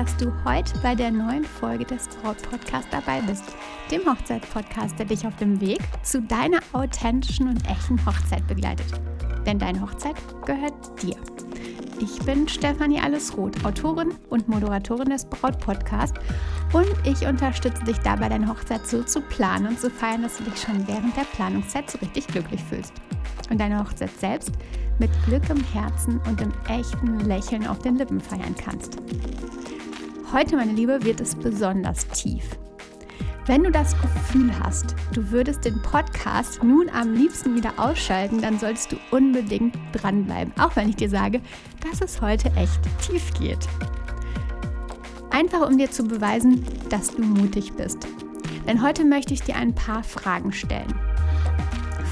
dass du heute bei der neuen Folge des Braut Podcast dabei bist, dem Hochzeitspodcast, der dich auf dem Weg zu deiner authentischen und echten Hochzeit begleitet. Denn deine Hochzeit gehört dir. Ich bin Stefanie Allesroth, Autorin und Moderatorin des Braut Podcast und ich unterstütze dich dabei, deine Hochzeit so zu planen und zu feiern, dass du dich schon während der Planungszeit so richtig glücklich fühlst. Und deine Hochzeit selbst mit Glück im Herzen und dem echten Lächeln auf den Lippen feiern kannst. Heute, meine Liebe, wird es besonders tief. Wenn du das Gefühl hast, du würdest den Podcast nun am liebsten wieder ausschalten, dann solltest du unbedingt dranbleiben, auch wenn ich dir sage, dass es heute echt tief geht. Einfach um dir zu beweisen, dass du mutig bist. Denn heute möchte ich dir ein paar Fragen stellen.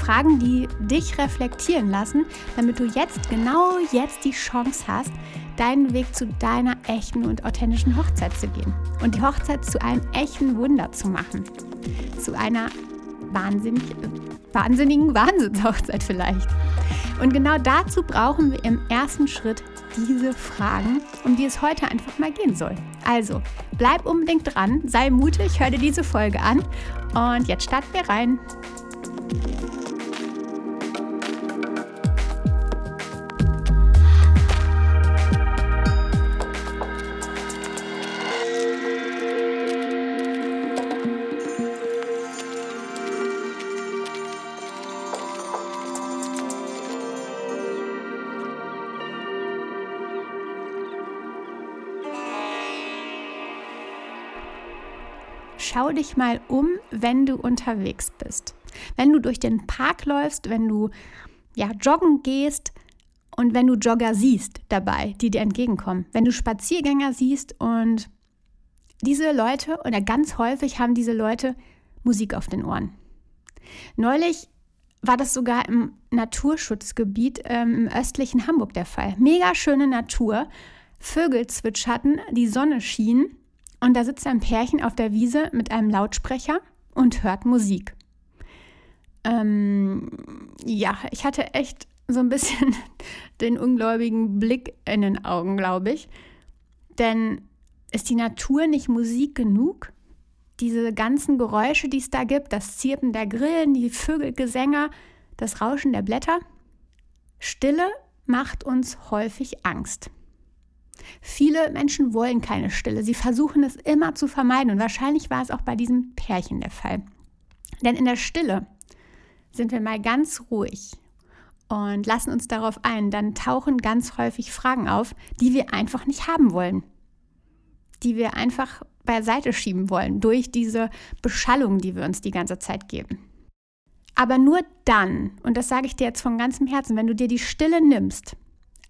Fragen, die dich reflektieren lassen, damit du jetzt, genau jetzt die Chance hast, deinen Weg zu deiner echten und authentischen Hochzeit zu gehen und die Hochzeit zu einem echten Wunder zu machen. Zu einer wahnsinnig, wahnsinnigen Wahnsinnshochzeit vielleicht. Und genau dazu brauchen wir im ersten Schritt diese Fragen, um die es heute einfach mal gehen soll. Also, bleib unbedingt dran, sei mutig, hör dir diese Folge an und jetzt starten wir rein. Schau dich mal um, wenn du unterwegs bist. Wenn du durch den Park läufst, wenn du ja, joggen gehst und wenn du Jogger siehst dabei, die dir entgegenkommen. Wenn du Spaziergänger siehst und diese Leute, oder ganz häufig haben diese Leute Musik auf den Ohren. Neulich war das sogar im Naturschutzgebiet ähm, im östlichen Hamburg der Fall. Mega schöne Natur, Vögel zwitscherten, die Sonne schien und da sitzt ein Pärchen auf der Wiese mit einem Lautsprecher und hört Musik. Ähm, ja, ich hatte echt so ein bisschen den ungläubigen Blick in den Augen, glaube ich. Denn ist die Natur nicht Musik genug? Diese ganzen Geräusche, die es da gibt, das Zirpen der Grillen, die Vögelgesänge, das Rauschen der Blätter. Stille macht uns häufig Angst. Viele Menschen wollen keine Stille. Sie versuchen es immer zu vermeiden. Und wahrscheinlich war es auch bei diesem Pärchen der Fall. Denn in der Stille sind wir mal ganz ruhig und lassen uns darauf ein. Dann tauchen ganz häufig Fragen auf, die wir einfach nicht haben wollen. Die wir einfach beiseite schieben wollen durch diese Beschallung, die wir uns die ganze Zeit geben. Aber nur dann, und das sage ich dir jetzt von ganzem Herzen, wenn du dir die Stille nimmst,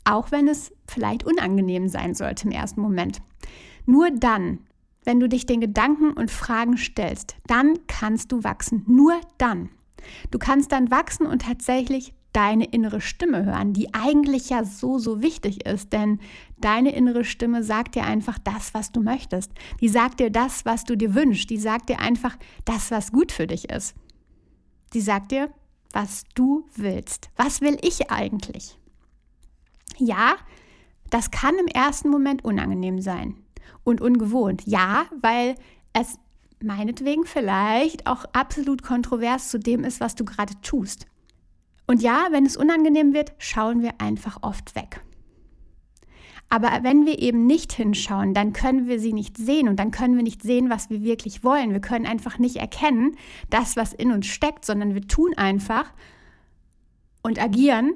auch wenn es vielleicht unangenehm sein sollte im ersten Moment. Nur dann, wenn du dich den Gedanken und Fragen stellst, dann kannst du wachsen. Nur dann. Du kannst dann wachsen und tatsächlich deine innere Stimme hören, die eigentlich ja so, so wichtig ist, denn deine innere Stimme sagt dir einfach das, was du möchtest. Die sagt dir das, was du dir wünschst. Die sagt dir einfach das, was gut für dich ist. Die sagt dir, was du willst. Was will ich eigentlich? Ja, das kann im ersten Moment unangenehm sein und ungewohnt. Ja, weil es meinetwegen vielleicht auch absolut kontrovers zu dem ist, was du gerade tust. Und ja, wenn es unangenehm wird, schauen wir einfach oft weg. Aber wenn wir eben nicht hinschauen, dann können wir sie nicht sehen und dann können wir nicht sehen, was wir wirklich wollen. Wir können einfach nicht erkennen, das, was in uns steckt, sondern wir tun einfach und agieren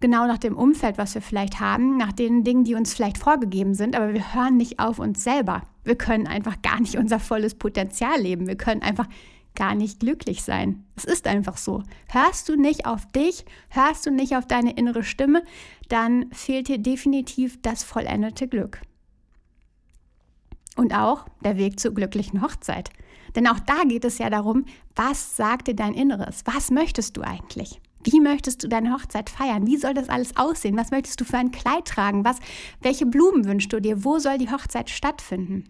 genau nach dem Umfeld, was wir vielleicht haben, nach den Dingen, die uns vielleicht vorgegeben sind, aber wir hören nicht auf uns selber. Wir können einfach gar nicht unser volles Potenzial leben. Wir können einfach gar nicht glücklich sein. Es ist einfach so. Hörst du nicht auf dich, hörst du nicht auf deine innere Stimme, dann fehlt dir definitiv das vollendete Glück. Und auch der Weg zur glücklichen Hochzeit. Denn auch da geht es ja darum, was sagt dir dein Inneres? Was möchtest du eigentlich? Wie möchtest du deine Hochzeit feiern? Wie soll das alles aussehen? Was möchtest du für ein Kleid tragen? Was, welche Blumen wünschst du dir? Wo soll die Hochzeit stattfinden?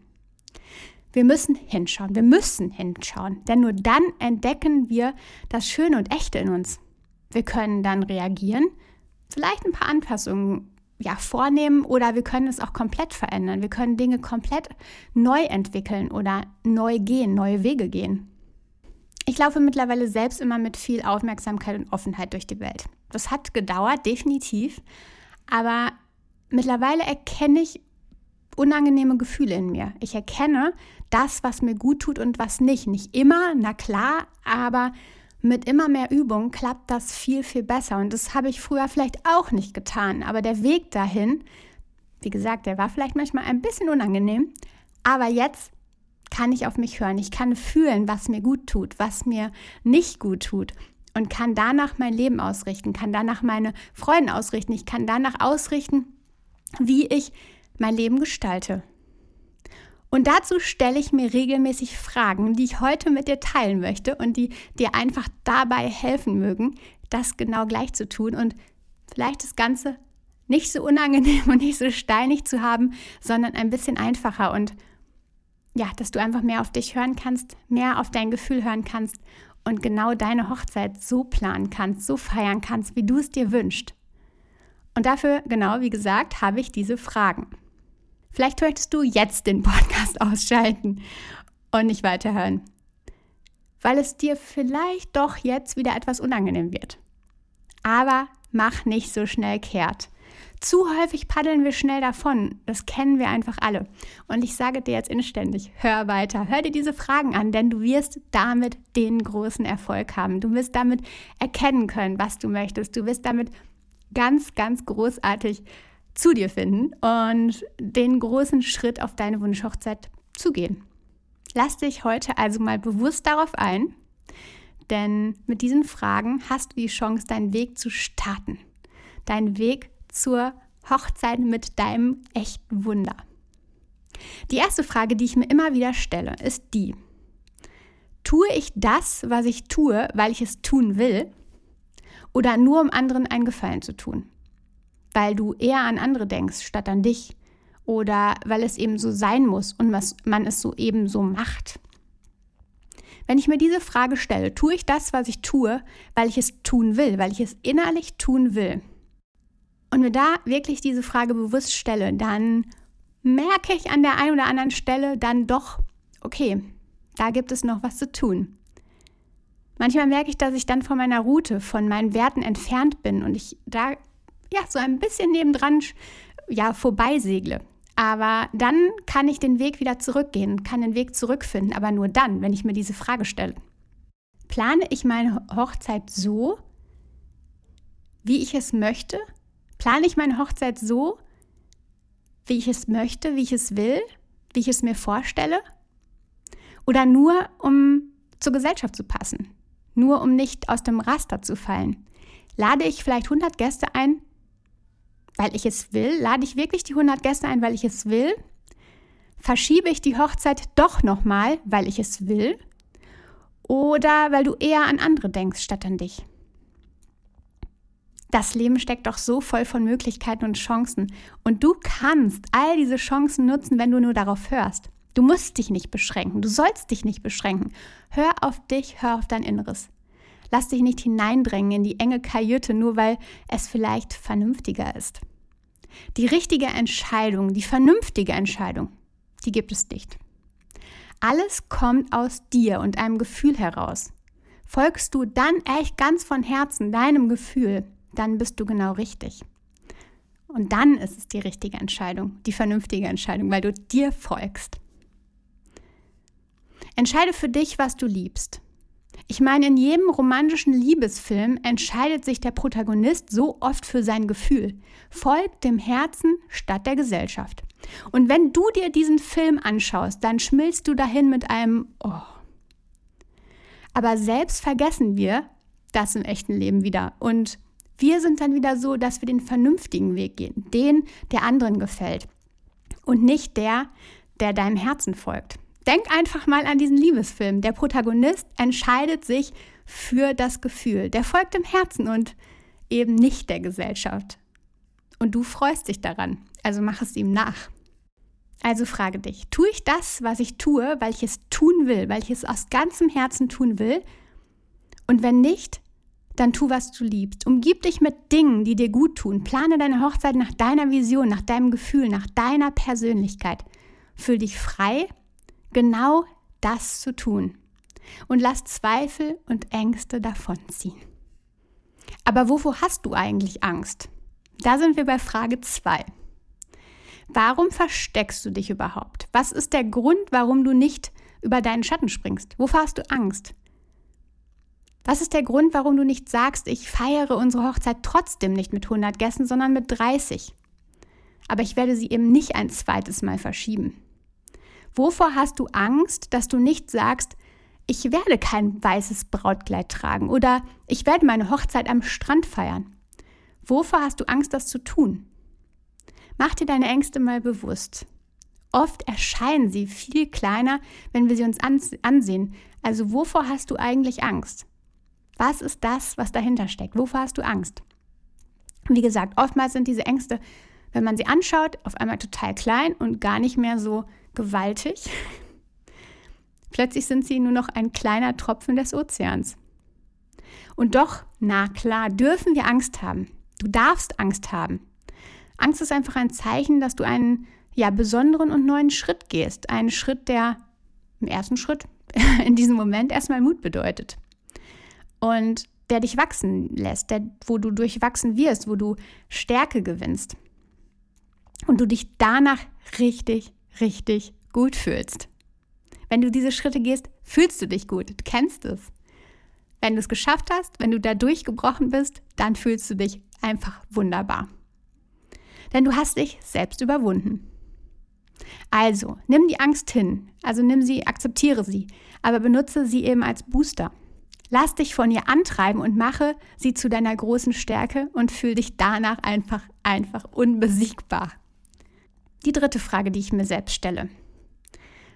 Wir müssen hinschauen, wir müssen hinschauen, denn nur dann entdecken wir das Schöne und Echte in uns. Wir können dann reagieren, vielleicht ein paar Anpassungen ja, vornehmen oder wir können es auch komplett verändern. Wir können Dinge komplett neu entwickeln oder neu gehen, neue Wege gehen. Ich laufe mittlerweile selbst immer mit viel Aufmerksamkeit und Offenheit durch die Welt. Das hat gedauert, definitiv. Aber mittlerweile erkenne ich unangenehme Gefühle in mir. Ich erkenne das, was mir gut tut und was nicht. Nicht immer, na klar, aber mit immer mehr Übung klappt das viel, viel besser. Und das habe ich früher vielleicht auch nicht getan. Aber der Weg dahin, wie gesagt, der war vielleicht manchmal ein bisschen unangenehm. Aber jetzt kann ich auf mich hören. Ich kann fühlen, was mir gut tut, was mir nicht gut tut. Und kann danach mein Leben ausrichten, kann danach meine Freunde ausrichten. Ich kann danach ausrichten, wie ich mein Leben gestalte. Und dazu stelle ich mir regelmäßig Fragen, die ich heute mit dir teilen möchte und die dir einfach dabei helfen mögen, das genau gleich zu tun und vielleicht das Ganze nicht so unangenehm und nicht so steinig zu haben, sondern ein bisschen einfacher und ja, dass du einfach mehr auf dich hören kannst, mehr auf dein Gefühl hören kannst und genau deine Hochzeit so planen kannst, so feiern kannst, wie du es dir wünschst. Und dafür, genau wie gesagt, habe ich diese Fragen. Vielleicht möchtest du jetzt den Podcast ausschalten und nicht weiterhören, weil es dir vielleicht doch jetzt wieder etwas unangenehm wird. Aber mach nicht so schnell kehrt. Zu häufig paddeln wir schnell davon. Das kennen wir einfach alle. Und ich sage dir jetzt inständig, hör weiter, hör dir diese Fragen an, denn du wirst damit den großen Erfolg haben. Du wirst damit erkennen können, was du möchtest. Du wirst damit ganz, ganz großartig zu dir finden und den großen Schritt auf deine Wunschhochzeit zu gehen. Lass dich heute also mal bewusst darauf ein, denn mit diesen Fragen hast du die Chance, deinen Weg zu starten. Deinen Weg zur Hochzeit mit deinem echten Wunder. Die erste Frage, die ich mir immer wieder stelle, ist die, tue ich das, was ich tue, weil ich es tun will oder nur um anderen einen Gefallen zu tun? weil du eher an andere denkst statt an dich oder weil es eben so sein muss und was man es so eben so macht. Wenn ich mir diese Frage stelle, tue ich das, was ich tue, weil ich es tun will, weil ich es innerlich tun will und mir da wirklich diese Frage bewusst stelle, dann merke ich an der einen oder anderen Stelle dann doch, okay, da gibt es noch was zu tun. Manchmal merke ich, dass ich dann von meiner Route, von meinen Werten entfernt bin und ich da ja, so ein bisschen nebendran ja, vorbeisegle. Aber dann kann ich den Weg wieder zurückgehen, kann den Weg zurückfinden, aber nur dann, wenn ich mir diese Frage stelle. Plane ich meine Hochzeit so, wie ich es möchte? Plane ich meine Hochzeit so, wie ich es möchte, wie ich es will, wie ich es mir vorstelle? Oder nur, um zur Gesellschaft zu passen? Nur, um nicht aus dem Raster zu fallen? Lade ich vielleicht 100 Gäste ein, weil ich es will? Lade ich wirklich die 100 Gäste ein, weil ich es will? Verschiebe ich die Hochzeit doch nochmal, weil ich es will? Oder weil du eher an andere denkst statt an dich? Das Leben steckt doch so voll von Möglichkeiten und Chancen. Und du kannst all diese Chancen nutzen, wenn du nur darauf hörst. Du musst dich nicht beschränken. Du sollst dich nicht beschränken. Hör auf dich, hör auf dein Inneres. Lass dich nicht hineindrängen in die enge Kajüte, nur weil es vielleicht vernünftiger ist. Die richtige Entscheidung, die vernünftige Entscheidung, die gibt es nicht. Alles kommt aus dir und einem Gefühl heraus. Folgst du dann echt ganz von Herzen deinem Gefühl, dann bist du genau richtig. Und dann ist es die richtige Entscheidung, die vernünftige Entscheidung, weil du dir folgst. Entscheide für dich, was du liebst. Ich meine, in jedem romantischen Liebesfilm entscheidet sich der Protagonist so oft für sein Gefühl, folgt dem Herzen statt der Gesellschaft. Und wenn du dir diesen Film anschaust, dann schmilzt du dahin mit einem Oh. Aber selbst vergessen wir das im echten Leben wieder. Und wir sind dann wieder so, dass wir den vernünftigen Weg gehen, den, der anderen gefällt. Und nicht der, der deinem Herzen folgt. Denk einfach mal an diesen Liebesfilm. Der Protagonist entscheidet sich für das Gefühl. Der folgt dem Herzen und eben nicht der Gesellschaft. Und du freust dich daran, also mach es ihm nach. Also frage dich, tue ich das, was ich tue, weil ich es tun will, weil ich es aus ganzem Herzen tun will? Und wenn nicht, dann tu, was du liebst. Umgib dich mit Dingen, die dir gut tun. Plane deine Hochzeit nach deiner Vision, nach deinem Gefühl, nach deiner Persönlichkeit. Fühl dich frei, genau das zu tun. Und lass Zweifel und Ängste davonziehen. Aber wovor hast du eigentlich Angst? Da sind wir bei Frage 2. Warum versteckst du dich überhaupt? Was ist der Grund, warum du nicht über deinen Schatten springst? Wovor hast du Angst? Was ist der Grund, warum du nicht sagst, ich feiere unsere Hochzeit trotzdem nicht mit 100 Gästen, sondern mit 30? Aber ich werde sie eben nicht ein zweites Mal verschieben. Wovor hast du Angst, dass du nicht sagst, ich werde kein weißes Brautkleid tragen oder ich werde meine Hochzeit am Strand feiern? Wovor hast du Angst, das zu tun? Mach dir deine Ängste mal bewusst. Oft erscheinen sie viel kleiner, wenn wir sie uns ansehen. Also wovor hast du eigentlich Angst? Was ist das, was dahinter steckt? Wovor hast du Angst? Wie gesagt, oftmals sind diese Ängste, wenn man sie anschaut, auf einmal total klein und gar nicht mehr so gewaltig. Plötzlich sind sie nur noch ein kleiner Tropfen des Ozeans. Und doch, na klar, dürfen wir Angst haben. Du darfst Angst haben. Angst ist einfach ein Zeichen, dass du einen ja, besonderen und neuen Schritt gehst. Einen Schritt, der im ersten Schritt in diesem Moment erstmal Mut bedeutet und der dich wachsen lässt, der, wo du durchwachsen wirst, wo du Stärke gewinnst und du dich danach richtig, richtig gut fühlst. Wenn du diese Schritte gehst, fühlst du dich gut, du kennst es. Wenn du es geschafft hast, wenn du da durchgebrochen bist, dann fühlst du dich einfach wunderbar. Denn du hast dich selbst überwunden. Also, nimm die Angst hin, also nimm sie, akzeptiere sie, aber benutze sie eben als Booster. Lass dich von ihr antreiben und mache sie zu deiner großen Stärke und fühl dich danach einfach, einfach unbesiegbar. Die dritte Frage, die ich mir selbst stelle.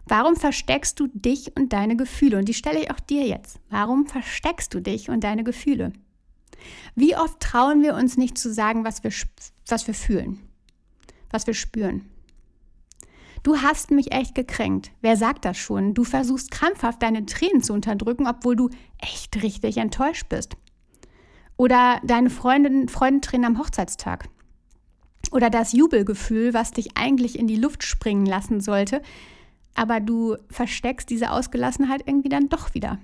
Warum versteckst du dich und deine Gefühle? Und die stelle ich auch dir jetzt. Warum versteckst du dich und deine Gefühle? Wie oft trauen wir uns nicht zu sagen, was wir, was wir fühlen, was wir spüren? Du hast mich echt gekränkt. Wer sagt das schon? Du versuchst krampfhaft deine Tränen zu unterdrücken, obwohl du echt richtig enttäuscht bist. Oder deine Freundin, Freundentränen am Hochzeitstag. Oder das Jubelgefühl, was dich eigentlich in die Luft springen lassen sollte, aber du versteckst diese Ausgelassenheit irgendwie dann doch wieder.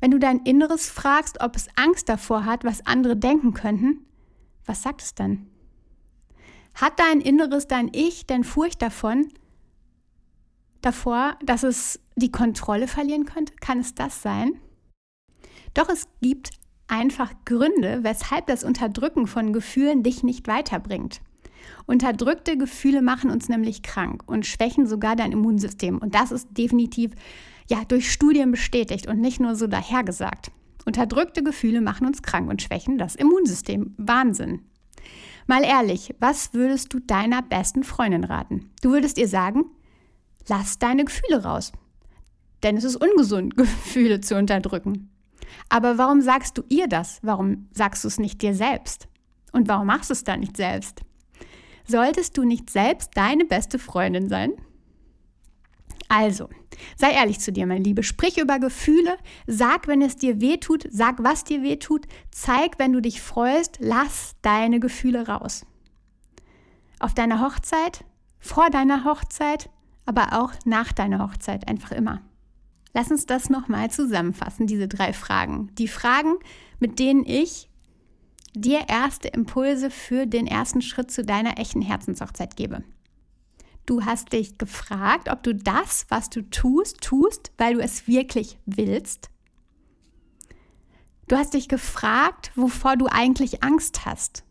Wenn du dein Inneres fragst, ob es Angst davor hat, was andere denken könnten, was sagt es dann? Hat dein Inneres, dein Ich denn Furcht davon, davor, dass es die Kontrolle verlieren könnte? Kann es das sein? Doch es gibt einfach Gründe, weshalb das Unterdrücken von Gefühlen dich nicht weiterbringt. Unterdrückte Gefühle machen uns nämlich krank und schwächen sogar dein Immunsystem. Und das ist definitiv ja durch Studien bestätigt und nicht nur so dahergesagt. Unterdrückte Gefühle machen uns krank und schwächen das Immunsystem. Wahnsinn. Mal ehrlich, was würdest du deiner besten Freundin raten? Du würdest ihr sagen, lass deine Gefühle raus. Denn es ist ungesund, Gefühle zu unterdrücken. Aber warum sagst du ihr das? Warum sagst du es nicht dir selbst? Und warum machst du es dann nicht selbst? Solltest du nicht selbst deine beste Freundin sein? Also, sei ehrlich zu dir, meine Liebe. Sprich über Gefühle. Sag, wenn es dir weh tut. Sag, was dir weh tut. Zeig, wenn du dich freust. Lass deine Gefühle raus. Auf deiner Hochzeit, vor deiner Hochzeit, aber auch nach deiner Hochzeit. Einfach immer. Lass uns das nochmal zusammenfassen, diese drei Fragen. Die Fragen, mit denen ich dir erste Impulse für den ersten Schritt zu deiner echten Herzenshochzeit gebe. Du hast dich gefragt, ob du das, was du tust, tust, weil du es wirklich willst. Du hast dich gefragt, wovor du eigentlich Angst hast.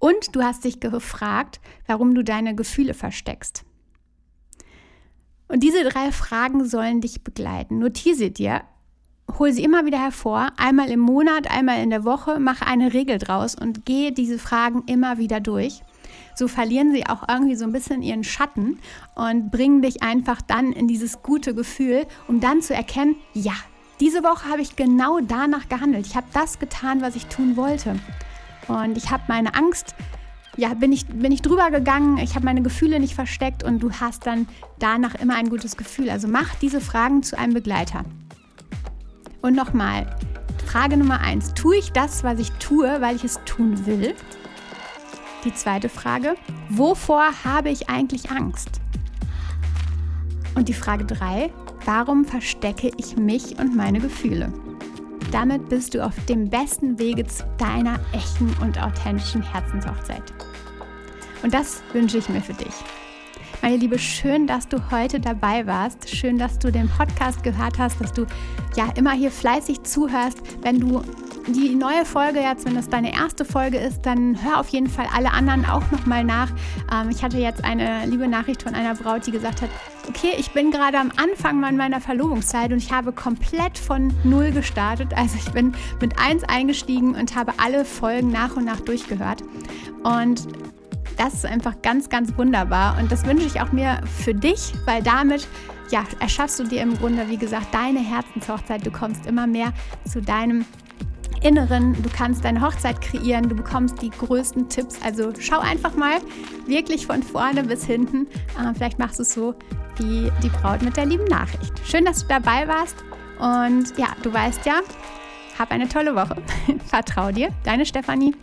Und du hast dich gefragt, warum du deine Gefühle versteckst. Und diese drei Fragen sollen dich begleiten. Notiere sie dir, hol sie immer wieder hervor, einmal im Monat, einmal in der Woche, mach eine Regel draus und gehe diese Fragen immer wieder durch so verlieren sie auch irgendwie so ein bisschen ihren Schatten und bringen dich einfach dann in dieses gute Gefühl, um dann zu erkennen, ja, diese Woche habe ich genau danach gehandelt. Ich habe das getan, was ich tun wollte. Und ich habe meine Angst, ja, bin ich, bin ich drüber gegangen, ich habe meine Gefühle nicht versteckt und du hast dann danach immer ein gutes Gefühl. Also mach diese Fragen zu einem Begleiter. Und nochmal, Frage Nummer eins, tue ich das, was ich tue, weil ich es tun will? Die zweite Frage, wovor habe ich eigentlich Angst? Und die Frage drei, warum verstecke ich mich und meine Gefühle? Damit bist du auf dem besten Wege zu deiner echten und authentischen Herzenshochzeit. Und das wünsche ich mir für dich. Meine Liebe, schön, dass du heute dabei warst. Schön, dass du den Podcast gehört hast, dass du ja immer hier fleißig zuhörst. Wenn du die neue Folge jetzt, wenn das deine erste Folge ist, dann hör auf jeden Fall alle anderen auch nochmal nach. Ähm, ich hatte jetzt eine liebe Nachricht von einer Braut, die gesagt hat, okay, ich bin gerade am Anfang meiner Verlobungszeit und ich habe komplett von Null gestartet. Also ich bin mit eins eingestiegen und habe alle Folgen nach und nach durchgehört. Und das ist einfach ganz, ganz wunderbar und das wünsche ich auch mir für dich, weil damit ja, erschaffst du dir im Grunde, wie gesagt, deine Herzenshochzeit. Du kommst immer mehr zu deinem Inneren. Du kannst deine Hochzeit kreieren, du bekommst die größten Tipps. Also schau einfach mal wirklich von vorne bis hinten. Äh, vielleicht machst du es so wie die Braut mit der lieben Nachricht. Schön, dass du dabei warst. Und ja, du weißt ja, hab eine tolle Woche. Vertrau dir, deine Stefanie.